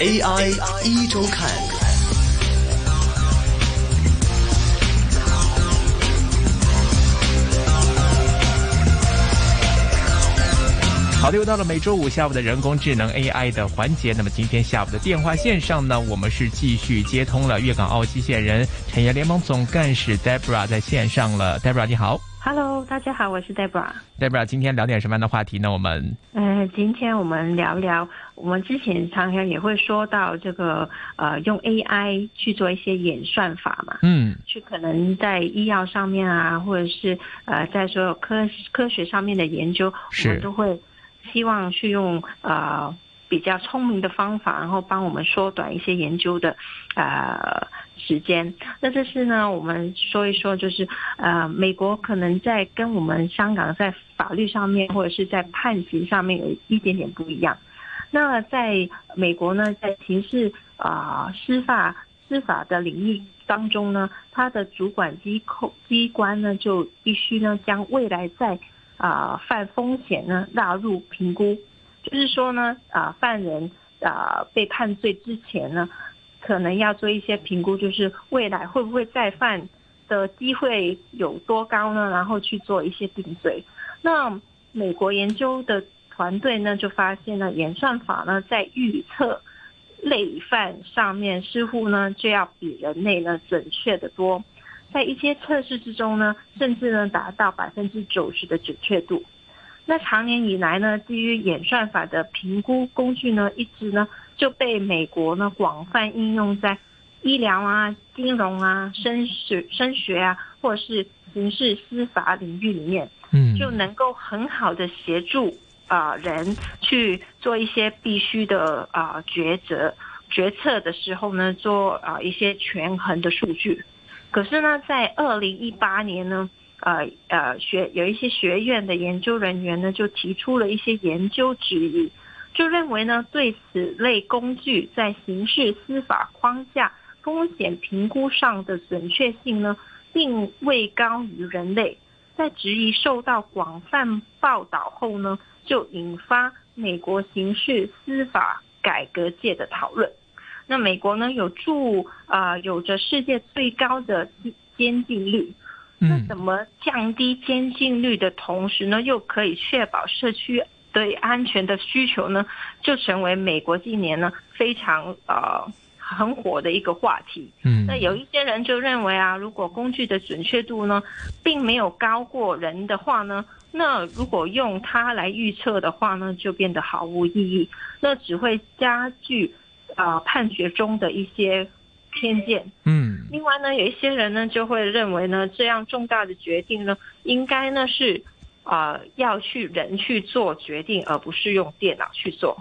AI 一周看。好的，又到了每周五下午的人工智能 AI 的环节。那么今天下午的电话线上呢，我们是继续接通了粤港澳机械人产业联盟总干事 Debra 在线上了。Debra 你好，Hello，大家好，我是 Debra。Debra，今天聊点什么样的话题呢？我们呃，今天我们聊聊，我们之前常常也会说到这个呃，用 AI 去做一些演算法嘛，嗯，去可能在医药上面啊，或者是呃，在所有科科学上面的研究，我们都会。希望去用呃比较聪明的方法，然后帮我们缩短一些研究的呃时间。那这是呢，我们说一说，就是呃，美国可能在跟我们香港在法律上面或者是在判刑上面有一点点不一样。那在美国呢，在刑事啊司法司法的领域当中呢，它的主管机构机关呢就必须呢将未来在啊，犯风险呢纳入评估，就是说呢，啊，犯人啊被判罪之前呢，可能要做一些评估，就是未来会不会再犯的机会有多高呢？然后去做一些定罪。那美国研究的团队呢，就发现了演算法呢在预测类犯上面似乎呢就要比人类呢准确的多。在一些测试之中呢，甚至呢达到百分之九十的准确度。那长年以来呢，基于演算法的评估工具呢，一直呢就被美国呢广泛应用在医疗啊、金融啊、升学、升学啊，或者是刑事司法领域里面，嗯，就能够很好的协助啊人去做一些必须的啊抉择决策的时候呢，做啊一些权衡的数据。可是呢，在二零一八年呢，呃呃，学有一些学院的研究人员呢，就提出了一些研究质疑，就认为呢，对此类工具在刑事司法框架风险评估上的准确性呢，并未高于人类。在质疑受到广泛报道后呢，就引发美国刑事司法改革界的讨论。那美国呢，有助啊，有着世界最高的监禁率。那怎么降低监禁率的同时呢，又可以确保社区对安全的需求呢？就成为美国近年呢非常呃很火的一个话题。嗯，那有一些人就认为啊，如果工具的准确度呢，并没有高过人的话呢，那如果用它来预测的话呢，就变得毫无意义，那只会加剧。啊，判决中的一些偏见。嗯，另外呢，有一些人呢就会认为呢，这样重大的决定呢，应该呢是啊要去人去做决定，而不是用电脑去做。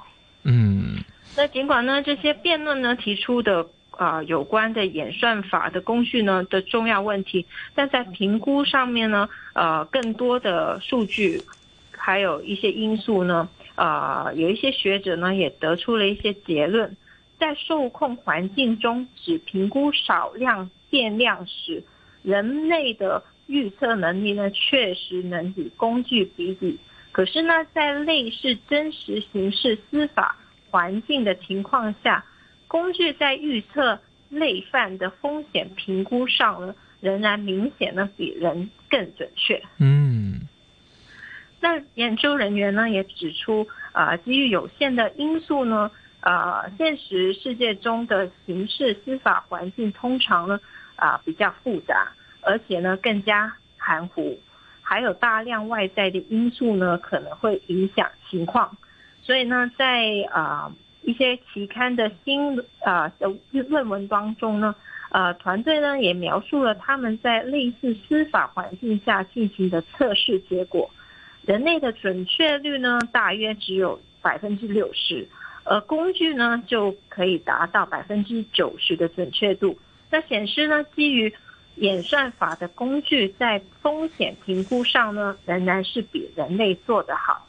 那尽管呢这些辩论呢提出的啊有关的演算法的工具呢的重要问题，但在评估上面呢，呃，更多的数据还有一些因素呢，啊，有一些学者呢也得出了一些结论。在受控环境中，只评估少量变量时，人类的预测能力呢，确实能与工具比比。可是呢，在类似真实刑事司法环境的情况下，工具在预测类犯的风险评估上呢，仍然明显呢比人更准确。嗯，那研究人员呢也指出，啊，基于有限的因素呢。呃，现实世界中的刑事司法环境通常呢，啊比较复杂，而且呢更加含糊，还有大量外在的因素呢可能会影响情况。所以呢，在啊一些期刊的新啊的论文当中呢，呃团队呢也描述了他们在类似司法环境下进行的测试结果，人类的准确率呢大约只有百分之六十。而工具呢，就可以达到百分之九十的准确度。那显示呢，基于演算法的工具在风险评估上呢，仍然是比人类做得好。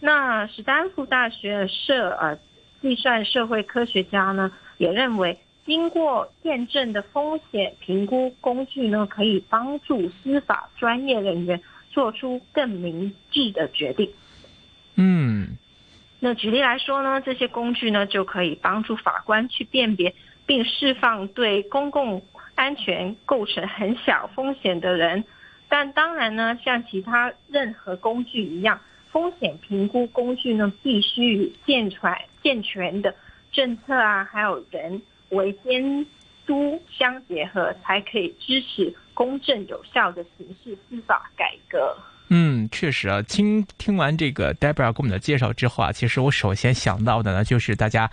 那史丹福大学社呃计算社会科学家呢，也认为，经过验证的风险评估工具呢，可以帮助司法专业人员做出更明智的决定。嗯。那举例来说呢，这些工具呢就可以帮助法官去辨别并释放对公共安全构成很小风险的人。但当然呢，像其他任何工具一样，风险评估工具呢必须与健全健全的政策啊，还有人为监督相结合，才可以支持公正有效的刑事司法改革。嗯，确实啊，听听完这个 Debra 给我们的介绍之后啊，其实我首先想到的呢，就是大家，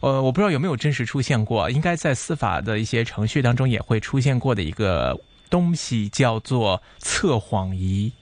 呃，我不知道有没有真实出现过，应该在司法的一些程序当中也会出现过的一个东西，叫做测谎仪。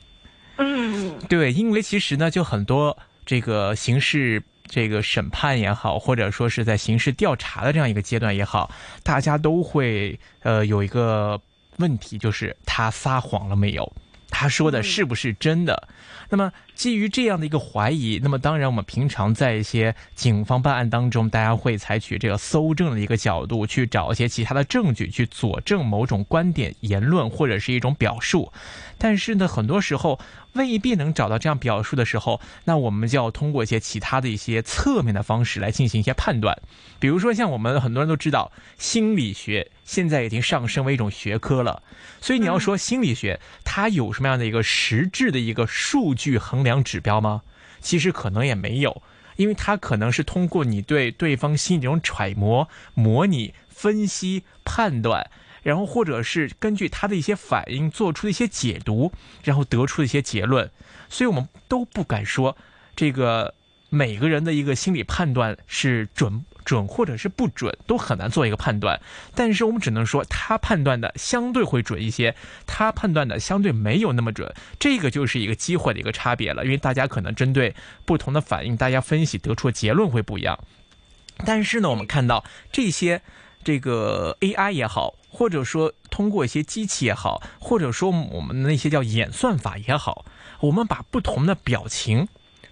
嗯，对，因为其实呢，就很多这个刑事这个审判也好，或者说是在刑事调查的这样一个阶段也好，大家都会呃有一个问题，就是他撒谎了没有。他说的是不是真的？那么基于这样的一个怀疑，那么当然我们平常在一些警方办案当中，大家会采取这个搜证的一个角度，去找一些其他的证据去佐证某种观点、言论或者是一种表述。但是呢，很多时候未必能找到这样表述的时候，那我们就要通过一些其他的一些侧面的方式来进行一些判断。比如说，像我们很多人都知道，心理学现在已经上升为一种学科了。所以你要说心理学，它有什么样的一个实质的一个数据衡量指标吗？其实可能也没有，因为它可能是通过你对对方心理这种揣摩、模拟、分析、判断。然后，或者是根据他的一些反应做出的一些解读，然后得出的一些结论，所以我们都不敢说这个每个人的一个心理判断是准准或者是不准，都很难做一个判断。但是我们只能说他判断的相对会准一些，他判断的相对没有那么准，这个就是一个机会的一个差别了。因为大家可能针对不同的反应，大家分析得出的结论会不一样。但是呢，我们看到这些。这个 AI 也好，或者说通过一些机器也好，或者说我们那些叫演算法也好，我们把不同的表情、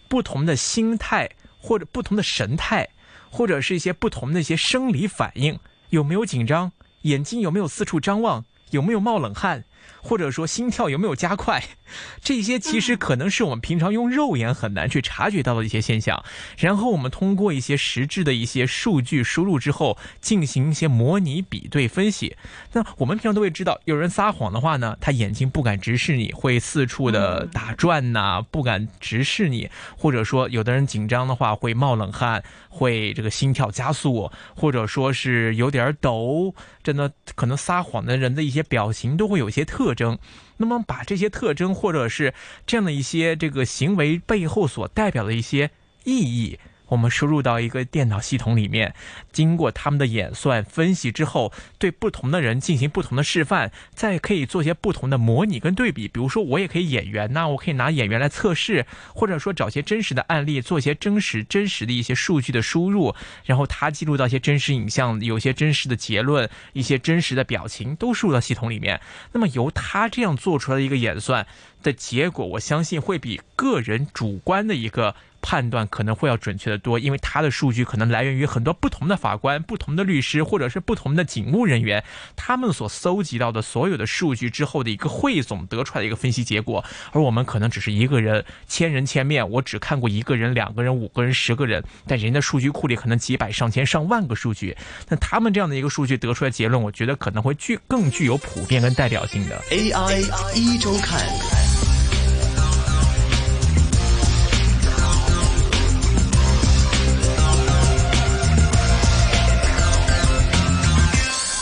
不同的心态或者不同的神态，或者是一些不同的一些生理反应，有没有紧张，眼睛有没有四处张望，有没有冒冷汗。或者说心跳有没有加快，这些其实可能是我们平常用肉眼很难去察觉到的一些现象。然后我们通过一些实质的一些数据输入之后，进行一些模拟比对分析。那我们平常都会知道，有人撒谎的话呢，他眼睛不敢直视你，会四处的打转呐，不敢直视你。或者说，有的人紧张的话会冒冷汗，会这个心跳加速，或者说是有点抖。真的，可能撒谎的人的一些表情都会有些特。特征，那么把这些特征或者是这样的一些这个行为背后所代表的一些意义。我们输入到一个电脑系统里面，经过他们的演算分析之后，对不同的人进行不同的示范，再可以做些不同的模拟跟对比。比如说，我也可以演员呐，我可以拿演员来测试，或者说找些真实的案例，做些真实真实的一些数据的输入，然后他记录到一些真实影像，有些真实的结论，一些真实的表情都输入到系统里面。那么由他这样做出来的一个演算的结果，我相信会比个人主观的一个。判断可能会要准确的多，因为他的数据可能来源于很多不同的法官、不同的律师，或者是不同的警务人员，他们所搜集到的所有的数据之后的一个汇总得出来的一个分析结果。而我们可能只是一个人，千人千面，我只看过一个人、两个人、五个人、十个人，但人家数据库里可能几百、上千、上万个数据。那他们这样的一个数据得出来结论，我觉得可能会具更具有普遍跟代表性的。AI 一周看。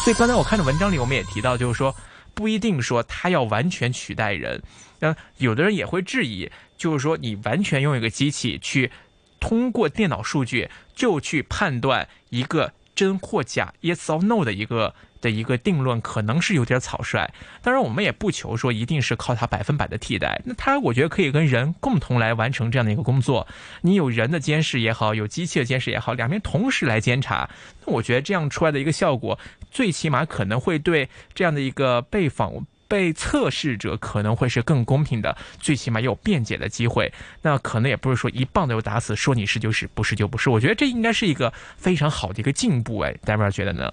所以刚才我看的文章里，我们也提到，就是说不一定说它要完全取代人。那有的人也会质疑，就是说你完全用一个机器去通过电脑数据就去判断一个真或假，yes or no 的一个。的一个定论可能是有点草率，当然我们也不求说一定是靠它百分百的替代。那它我觉得可以跟人共同来完成这样的一个工作。你有人的监视也好，有机器的监视也好，两边同时来监察，那我觉得这样出来的一个效果，最起码可能会对这样的一个被访。被测试者可能会是更公平的，最起码有辩解的机会。那可能也不是说一棒子就打死，说你是就是，不是就不是。我觉得这应该是一个非常好的一个进步。哎，戴维尔觉得呢？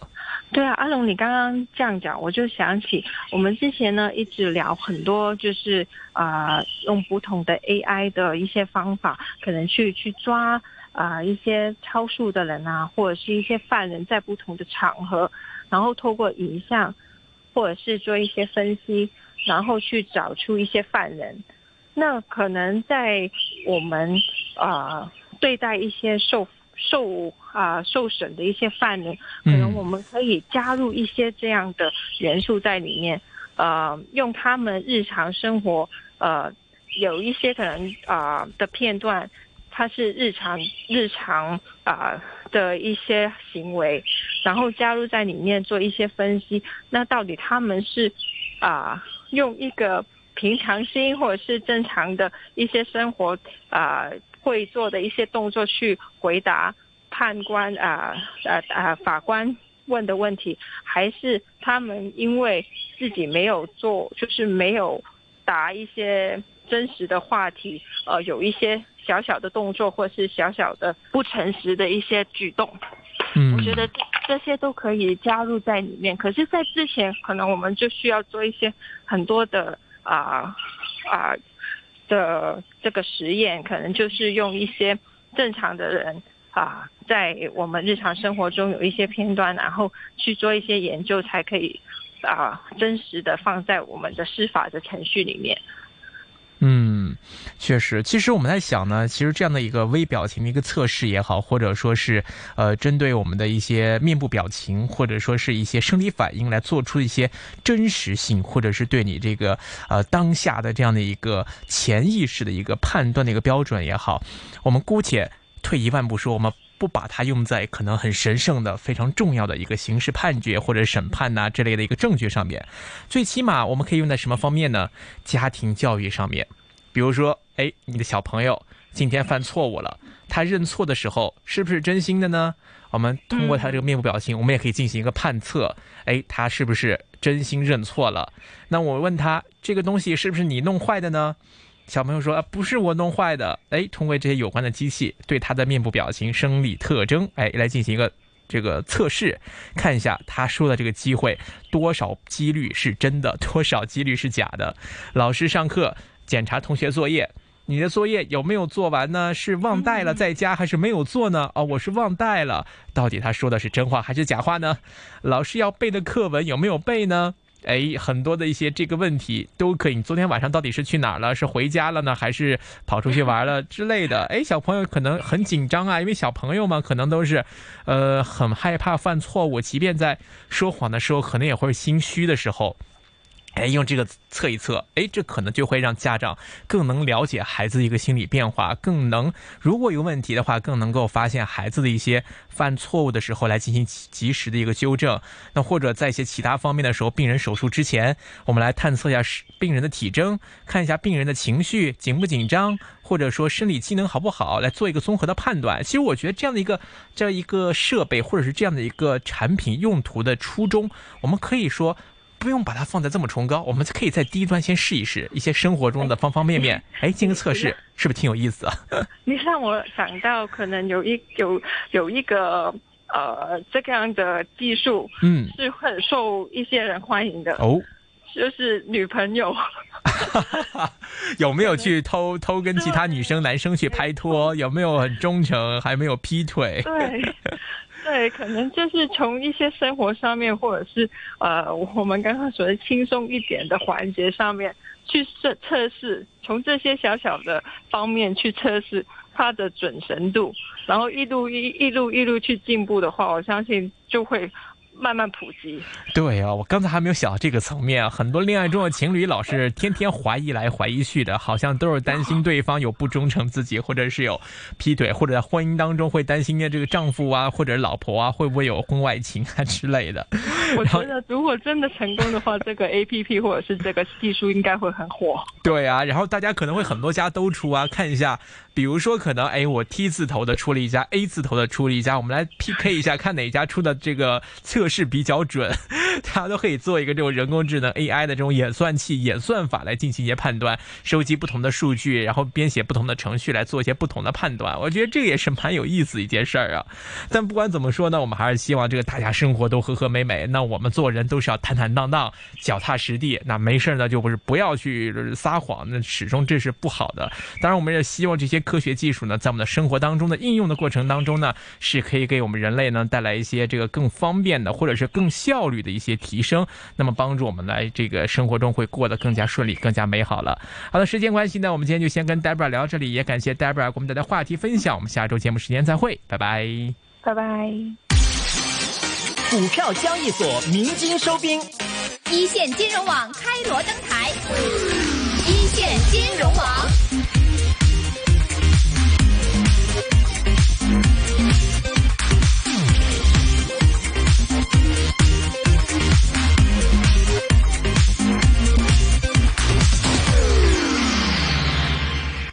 对啊，阿龙，你刚刚这样讲，我就想起我们之前呢一直聊很多，就是啊，用不同的 AI 的一些方法，可能去去抓啊一些超速的人啊，或者是一些犯人，在不同的场合，然后透过影像或者是做一些分析，然后去找出一些犯人。那可能在我们啊对待一些受受啊受审的一些犯人，可能我们可以加入一些这样的元素在里面，呃，用他们日常生活呃有一些可能啊的片段，它是日常日常啊的一些行为，然后加入在里面做一些分析，那到底他们是啊用一个。平常心或者是正常的一些生活啊，会做的一些动作去回答判官啊啊啊法官问的问题，还是他们因为自己没有做，就是没有答一些真实的话题，呃，有一些小小的动作或是小小的不诚实的一些举动，嗯，我觉得这些都可以加入在里面。可是，在之前，可能我们就需要做一些很多的。啊啊的这个实验，可能就是用一些正常的人啊，在我们日常生活中有一些片段，然后去做一些研究，才可以啊真实的放在我们的司法的程序里面。嗯，确实，其实我们在想呢，其实这样的一个微表情的一个测试也好，或者说是呃，针对我们的一些面部表情，或者说是一些生理反应来做出一些真实性，或者是对你这个呃当下的这样的一个潜意识的一个判断的一个标准也好，我们姑且退一万步说，我们。不把它用在可能很神圣的、非常重要的一个刑事判决或者审判呐这类的一个证据上面，最起码我们可以用在什么方面呢？家庭教育上面，比如说，哎，你的小朋友今天犯错误了，他认错的时候是不是真心的呢？我们通过他这个面部表情，我们也可以进行一个判测，哎，他是不是真心认错了？那我问他，这个东西是不是你弄坏的呢？小朋友说啊，不是我弄坏的。哎，通过这些有关的机器对他的面部表情、生理特征，哎，来进行一个这个测试，看一下他说的这个机会多少几率是真的，多少几率是假的。老师上课检查同学作业，你的作业有没有做完呢？是忘带了在家，还是没有做呢？哦，我是忘带了。到底他说的是真话还是假话呢？老师要背的课文有没有背呢？哎，很多的一些这个问题都可以。你昨天晚上到底是去哪儿了？是回家了呢，还是跑出去玩了之类的？哎，小朋友可能很紧张啊，因为小朋友嘛，可能都是，呃，很害怕犯错误，即便在说谎的时候，可能也会心虚的时候。哎，用这个测一测，哎，这可能就会让家长更能了解孩子一个心理变化，更能如果有问题的话，更能够发现孩子的一些犯错误的时候来进行及时的一个纠正。那或者在一些其他方面的时候，病人手术之前，我们来探测一下病人的体征，看一下病人的情绪紧不紧张，或者说生理机能好不好，来做一个综合的判断。其实我觉得这样的一个这样一个设备，或者是这样的一个产品用途的初衷，我们可以说。不用把它放在这么崇高，我们可以在低端先试一试一些生活中的方方面面，哎，进行测试，是不是挺有意思啊？你让我想到，可能有一有有一个呃这样的技术，嗯，是很受一些人欢迎的哦，就是女朋友，有没有去偷偷跟其他女生男生去拍拖？有没有很忠诚？还没有劈腿？对。对，可能就是从一些生活上面，或者是呃，我们刚刚所谓轻松一点的环节上面去测测试，从这些小小的方面去测试它的准神度，然后一路一一路一路去进步的话，我相信就会。慢慢普及。对啊，我刚才还没有想到这个层面。很多恋爱中的情侣老是天天怀疑来怀疑去的，好像都是担心对方有不忠诚自己，或者是有劈腿，或者在婚姻当中会担心的这个丈夫啊，或者老婆啊，会不会有婚外情啊之类的。我觉得如果真的成功的话，这个 A P P 或者是这个技术应该会很火。对啊，然后大家可能会很多家都出啊，看一下。比如说，可能哎，我 T 字头的出了一家，A 字头的出了一家，我们来 PK 一下，看哪家出的这个测试比较准。大家都可以做一个这种人工智能 AI 的这种演算器、演算法来进行一些判断，收集不同的数据，然后编写不同的程序来做一些不同的判断。我觉得这也是蛮有意思一件事儿啊。但不管怎么说呢，我们还是希望这个大家生活都和和美美。那我们做人都是要坦坦荡荡、脚踏实地。那没事呢，就不是不要去撒谎，那始终这是不好的。当然，我们也希望这些。科学技术呢，在我们的生活当中的应用的过程当中呢，是可以给我们人类呢带来一些这个更方便的，或者是更效率的一些提升，那么帮助我们来这个生活中会过得更加顺利、更加美好了。好的，时间关系呢，我们今天就先跟 Debra 聊到这里，也感谢 Debra 给我们带来话题分享。我们下周节目时间再会，拜拜，拜拜。股票交易所鸣金收兵，一线金融网开锣登台，一线金融网。